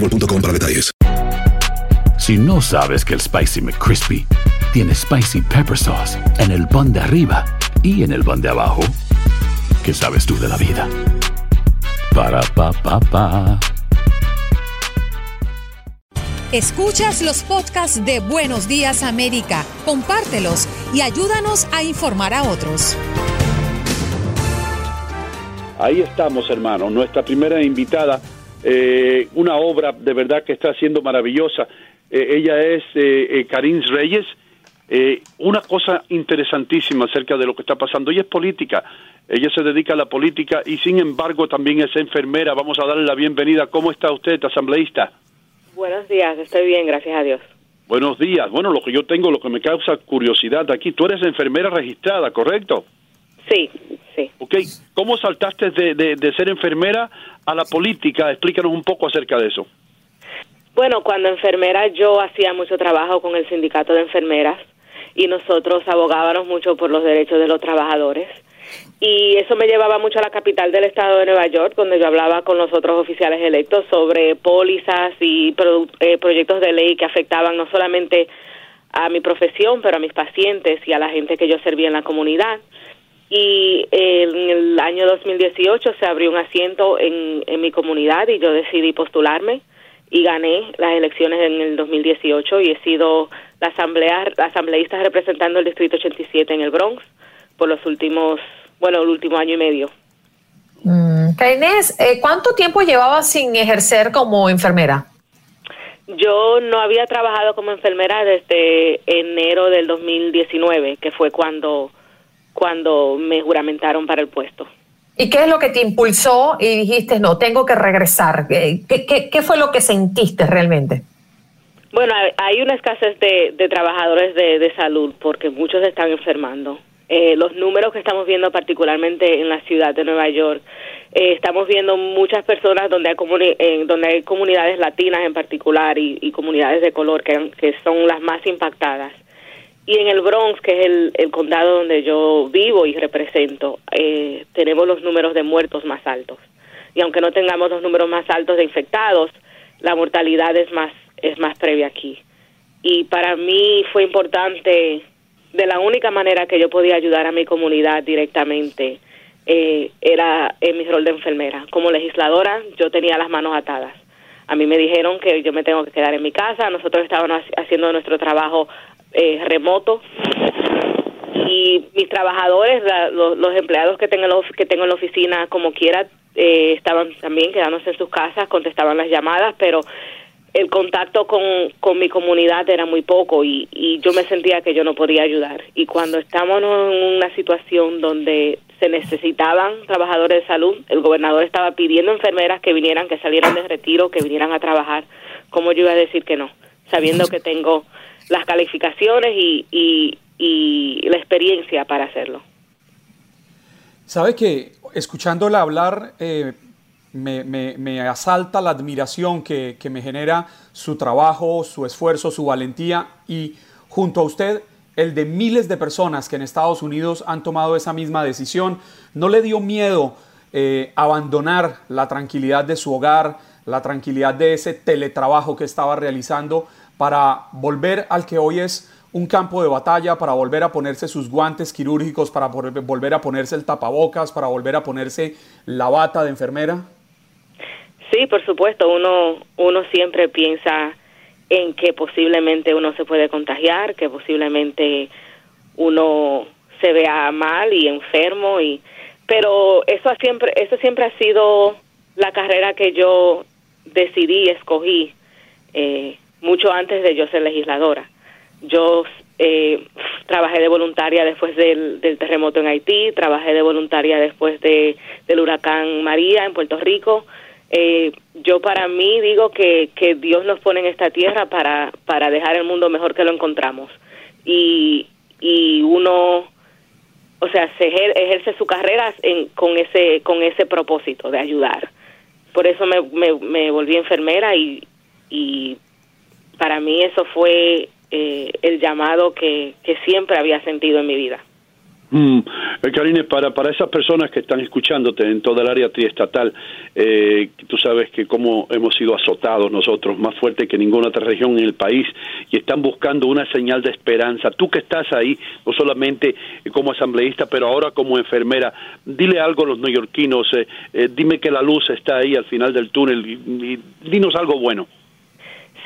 boostmobile.com para detalles. Si no sabes que el Spicy McCrispy tiene Spicy Pepper Sauce en el pan de arriba y en el pan de abajo, ¿qué sabes tú de la vida? Para, pa, pa, pa. Escuchas los podcasts de Buenos Días América, compártelos y ayúdanos a informar a otros. Ahí estamos, hermano. Nuestra primera invitada, eh, una obra de verdad que está siendo maravillosa. Eh, ella es eh, eh, Karin Reyes. Eh, una cosa interesantísima acerca de lo que está pasando. Ella es política. Ella se dedica a la política y sin embargo también es enfermera. Vamos a darle la bienvenida. ¿Cómo está usted, asambleísta? Buenos días, estoy bien, gracias a Dios. Buenos días. Bueno, lo que yo tengo, lo que me causa curiosidad aquí, tú eres enfermera registrada, ¿correcto? Sí, sí. Ok, ¿cómo saltaste de, de, de ser enfermera a la política? Explícanos un poco acerca de eso. Bueno, cuando enfermera yo hacía mucho trabajo con el sindicato de enfermeras y nosotros abogábamos mucho por los derechos de los trabajadores. Y eso me llevaba mucho a la capital del estado de Nueva York, donde yo hablaba con los otros oficiales electos sobre pólizas y eh, proyectos de ley que afectaban no solamente a mi profesión, pero a mis pacientes y a la gente que yo servía en la comunidad. Y en el año 2018 se abrió un asiento en, en mi comunidad y yo decidí postularme y gané las elecciones en el 2018 y he sido la asamblea la asambleísta representando el distrito 87 en el Bronx por los últimos, bueno, el último año y medio. Mm. Inés, eh, ¿cuánto tiempo llevabas sin ejercer como enfermera? Yo no había trabajado como enfermera desde enero del 2019, que fue cuando cuando me juramentaron para el puesto. ¿Y qué es lo que te impulsó y dijiste, no, tengo que regresar? ¿Qué, qué, qué fue lo que sentiste realmente? Bueno, hay- una escasez de, de trabajadores de, de salud porque muchos están enfermando. Eh, los números que estamos viendo particularmente en la ciudad de Nueva York, eh, estamos viendo muchas personas donde hay, comuni- eh, donde hay comunidades latinas en particular y, y comunidades de color que son las más impactadas. Y en el Bronx, que es el, condado donde yo vivo y represento, eh, tenemos los números de muertos más altos. Y aunque no tengamos los números más altos de infectados, la mortalidad es más es más previa aquí. Y para mí fue importante, de la única manera que yo podía ayudar a mi comunidad directamente, eh, era en mi rol de enfermera. Como legisladora, yo tenía las manos atadas. A mí me dijeron que yo me tengo que quedar en mi casa, nosotros estábamos haci- haciendo nuestro trabajo eh, remoto y mis trabajadores, la- los, empleados que tengo, en la que tengo en la oficina, como quiera, eh, estaban también quedándose en sus casas, contestaban las llamadas, pero el contacto con, con mi comunidad era muy poco y, y yo me sentía que yo no podía ayudar. Y cuando estamos en una situación donde se necesitaban trabajadores de salud, el gobernador estaba pidiendo enfermeras que vinieran, que salieran de retiro, que vinieran a trabajar, ¿cómo yo iba a decir que no? Sabiendo que tengo las calificaciones y, la experiencia para hacerlo. Sabe que escuchándola hablar, eh, me, asalta la admiración que, que me genera su trabajo, su esfuerzo, su valentía y junto a usted el de miles de personas que en Estados Unidos han tomado esa misma decisión. No le dio miedo eh, abandonar la tranquilidad de su hogar, la tranquilidad de ese teletrabajo que estaba realizando para volver al que hoy es un campo de batalla, para volver a ponerse sus guantes quirúrgicos, para volver a ponerse el tapabocas, para volver a ponerse la bata de enfermera? Sí, por supuesto, uno, uno siempre piensa en que posiblemente uno se puede contagiar, que posiblemente uno se vea mal y enfermo y pero eso siempre eso siempre ha sido la carrera que yo decidí escogí eh, mucho antes de yo ser legisladora yo eh, trabajé de voluntaria después del, terremoto en Haití trabajé de voluntaria después de, del huracán María en Puerto Rico eh, yo para mí digo que, que Dios nos pone en esta tierra para, para dejar el mundo mejor que lo encontramos. Y, y uno, o sea, se ejerce su carrera en, con, ese, con ese propósito de ayudar. Por eso me, me, me volví enfermera y, y para mí eso fue eh, el llamado que, que siempre había sentido en mi vida. Mm. Eh, Karine, para, para esas personas que están escuchándote en toda el área triestatal, eh, tú sabes que como hemos sido azotados nosotros, más fuerte que ninguna otra región en el país, y están buscando una señal de esperanza. Tú que estás ahí, no solamente como asambleísta, pero ahora como enfermera, dile algo a los neoyorquinos, eh, eh, dime que la luz está ahí al final del túnel y dinos algo bueno.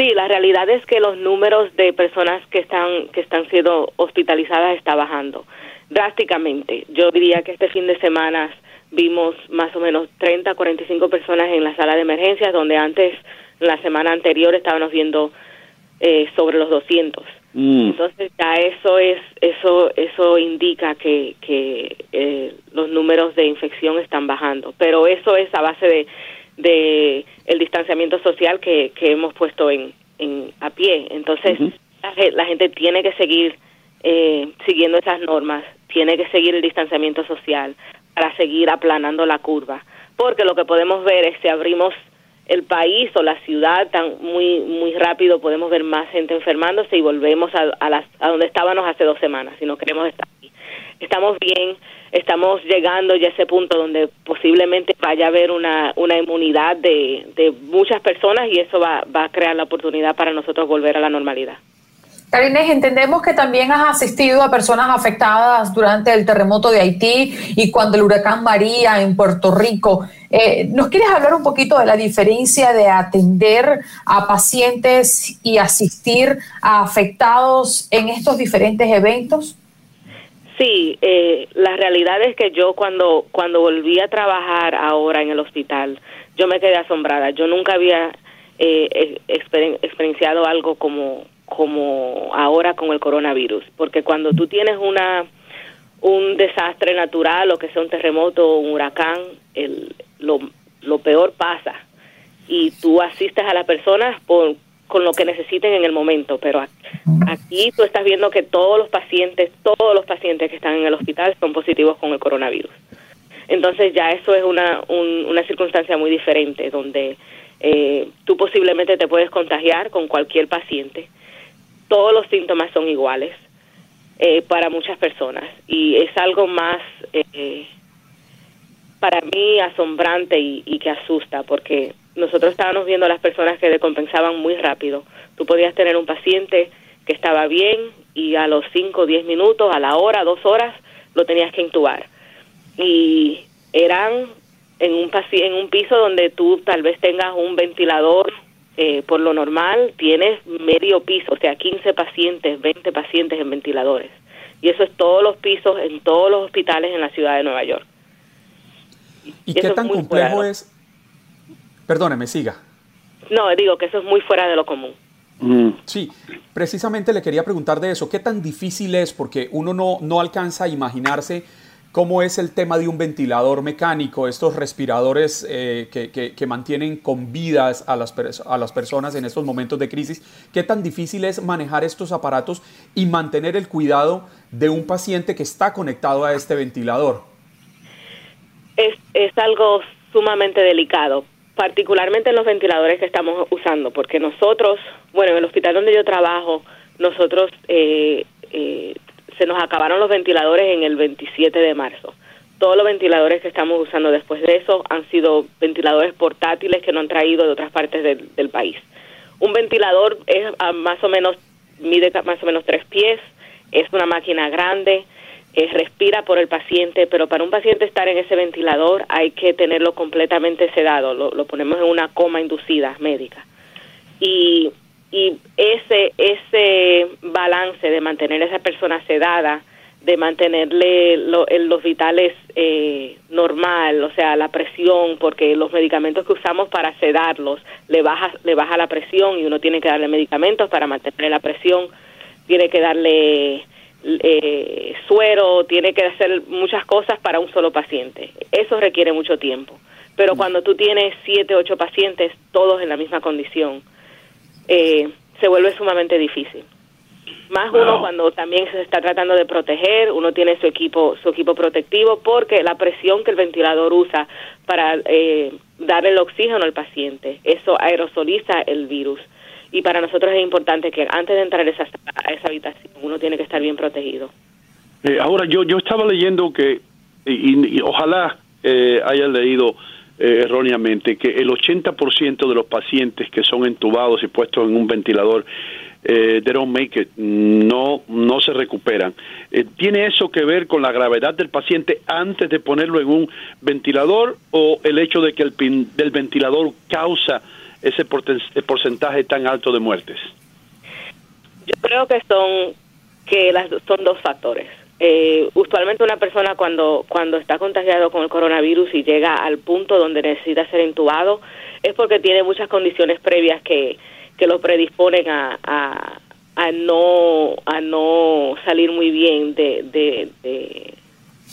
Sí, la realidad es que los números de personas que están que están siendo hospitalizadas está bajando drásticamente. Yo diría que este fin de semana vimos más o menos 30, 45 personas en la sala de emergencias, donde antes, la semana anterior, estábamos viendo eh, sobre los 200. Mm. Entonces ya eso es eso eso indica que, que eh, los números de infección están bajando, pero eso es a base de, de el distanciamiento social que, que hemos puesto en, en a pie. Entonces la, gente tiene que seguir eh, siguiendo esas normas tiene que seguir el distanciamiento social para seguir aplanando la curva, porque lo que podemos ver es si abrimos el país o la ciudad tan muy muy rápido podemos ver más gente enfermándose y volvemos a, a, las, a donde estábamos hace dos semanas si no queremos estar aquí. Estamos bien, estamos llegando ya a ese punto donde posiblemente vaya a haber una, una inmunidad de, de muchas personas y eso va, va a crear la oportunidad para nosotros volver a la normalidad. Karines, entendemos que también has asistido a personas afectadas durante el terremoto de Haití y cuando el huracán María en Puerto Rico. Eh, ¿Nos quieres hablar un poquito de la diferencia de atender a pacientes y asistir a afectados en estos diferentes eventos? Sí, eh, la realidad es que yo cuando, cuando volví a trabajar ahora en el hospital, yo me quedé asombrada. Yo nunca había eh, experienciado algo como como ahora con el coronavirus, porque cuando tú tienes una un desastre natural o que sea un terremoto o un huracán, el, lo, lo peor pasa y tú asistes a las personas por, con lo que necesiten en el momento, pero aquí tú estás viendo que todos los pacientes, todos los pacientes que están en el hospital son positivos con el coronavirus. Entonces ya eso es una, una circunstancia muy diferente, donde eh, tú posiblemente te puedes contagiar con cualquier paciente todos los síntomas son iguales eh, para muchas personas y es algo más eh, para mí asombrante y, que asusta porque nosotros estábamos viendo a las personas que decompensaban muy rápido. Tú podías tener un paciente que estaba bien y a los 5 o 10 minutos, a la hora, dos horas, lo tenías que intubar. Y eran en un, en un piso donde tú tal vez tengas un ventilador eh, por lo normal tienes medio piso, o sea, 15 pacientes, 20 pacientes en ventiladores. Y eso es todos los pisos en todos los hospitales en la ciudad de Nueva York. ¿Y, qué tan complejo es? Perdóneme, siga. No, digo que eso es muy fuera de lo común. Mm. Sí, precisamente le quería preguntar de eso. ¿Qué tan difícil es? Porque uno no, no alcanza a imaginarse cómo es el tema de un ventilador mecánico, estos respiradores eh, que, mantienen con vidas a las, a las personas en estos momentos de crisis. ¿Qué tan difícil es manejar estos aparatos y mantener el cuidado de un paciente que está conectado a este ventilador? Es, es algo sumamente delicado, particularmente en los ventiladores que estamos usando, porque nosotros, bueno, en el hospital donde yo trabajo, nosotros eh, eh, se nos acabaron los ventiladores en el 27 de marzo. Todos los ventiladores que estamos usando después de eso han sido ventiladores portátiles que no han traído de otras partes del, del país. Un ventilador es a más o menos mide más o menos tres pies, es una máquina grande, eh, respira por el paciente, pero para un paciente estar en ese ventilador hay que tenerlo completamente sedado, lo, lo ponemos en una coma inducida médica. Y, y ese, ese balance de mantener a esa persona sedada, de mantenerle lo, los vitales eh, normal, o sea, la presión, porque los medicamentos que usamos para sedarlos le baja, le baja la presión y uno tiene que darle medicamentos para mantener la presión, tiene que darle eh, suero, tiene que hacer muchas cosas para un solo paciente. Eso requiere mucho tiempo. Pero cuando tú tienes siete, ocho pacientes, todos en la misma condición, eh, se vuelve sumamente difícil. Más uno cuando también se está tratando de proteger, uno tiene su equipo, su equipo protectivo, porque la presión que el ventilador usa para eh, dar el oxígeno al paciente, eso aerosoliza el virus y para nosotros es importante que antes de entrar a esa, esa habitación uno tiene que estar bien protegido. Eh, ahora, yo, yo estaba leyendo que, y, ojalá eh, haya leído eh, erróneamente, que el 80% de los pacientes que son entubados y puestos en un ventilador eh, they don't make it, no, no se recuperan. Eh, ¿Tiene eso que ver con la gravedad del paciente antes de ponerlo en un ventilador o el hecho de que el del ventilador causa ese porcentaje tan alto de muertes? Yo creo que son que las son dos factores. Eh, usualmente una persona cuando cuando está contagiado con el coronavirus y llega al punto donde necesita ser intubado es porque tiene muchas condiciones previas que, que lo predisponen a, a, no a no salir muy bien de, de,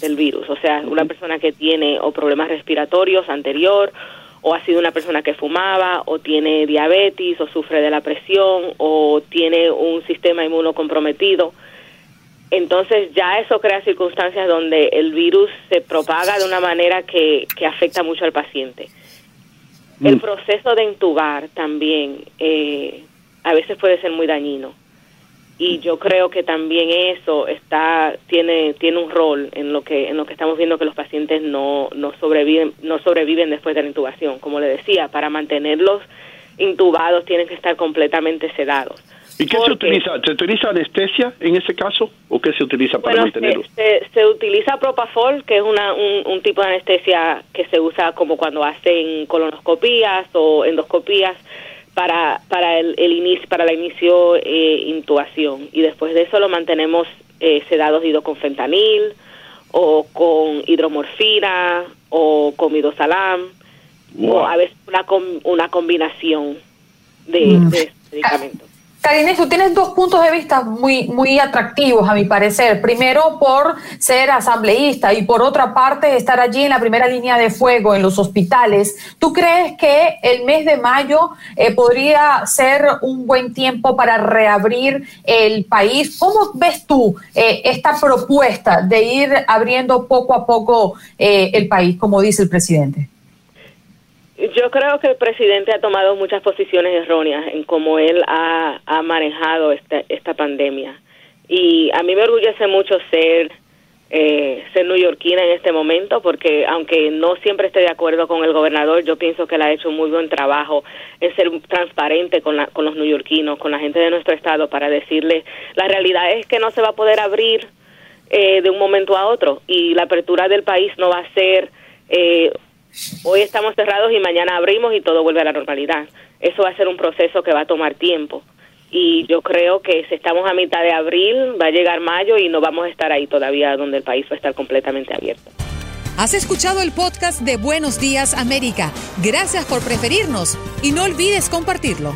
del virus. O sea, una persona que tiene o problemas respiratorios anterior o ha sido una persona que fumaba, o tiene diabetes, o sufre de la presión, o tiene un sistema inmuno comprometido. Entonces ya eso crea circunstancias donde el virus se propaga de una manera que, que afecta mucho al paciente. El mm. proceso de intubar también eh, a veces puede ser muy dañino y yo creo que también eso está tiene tiene un rol en lo que en lo que estamos viendo que los pacientes no no sobreviven no sobreviven después de la intubación como le decía para mantenerlos intubados tienen que estar completamente sedados ¿Y qué se utiliza? ¿Se utiliza anestesia en ese caso o qué se utiliza para mantenerlos? Se, se, utiliza propafol, que es una, un, tipo de anestesia que se usa como cuando hacen colonoscopías o endoscopías para, para el, inicio, para la inicio eh, intubación y después de eso lo mantenemos eh, sedados ido con fentanil o con hidromorfina o con midosalam o a veces una, una combinación de, mm. de medicamentos. Karine, tú tienes dos puntos de vista muy, muy atractivos, a mi parecer. Primero, por ser asambleísta y por otra parte, estar allí en la primera línea de fuego en los hospitales. ¿Tú crees que el mes de mayo eh, podría ser un buen tiempo para reabrir el país? ¿Cómo ves tú eh, esta propuesta de ir abriendo poco a poco eh, el país, como dice el presidente? Yo creo que el presidente ha tomado muchas posiciones erróneas en cómo él ha, manejado esta, esta pandemia. Y a mí me orgullece mucho ser, eh, ser neoyorquina en este momento, porque aunque no siempre esté de acuerdo con el gobernador, yo pienso que él ha hecho un muy buen trabajo en ser transparente con, la, con los neoyorquinos, con la gente de nuestro estado, para decirle, la realidad es que no se va a poder abrir eh, de un momento a otro y la apertura del país no va a ser eh, Hoy estamos cerrados y mañana abrimos y todo vuelve a la normalidad. Eso va a ser un proceso que va a tomar tiempo. Y yo creo que si estamos a mitad de abril, va a llegar mayo y no vamos a estar ahí todavía donde el país va a estar completamente abierto. Has escuchado el podcast de Buenos Días América. Gracias por preferirnos y no olvides compartirlo.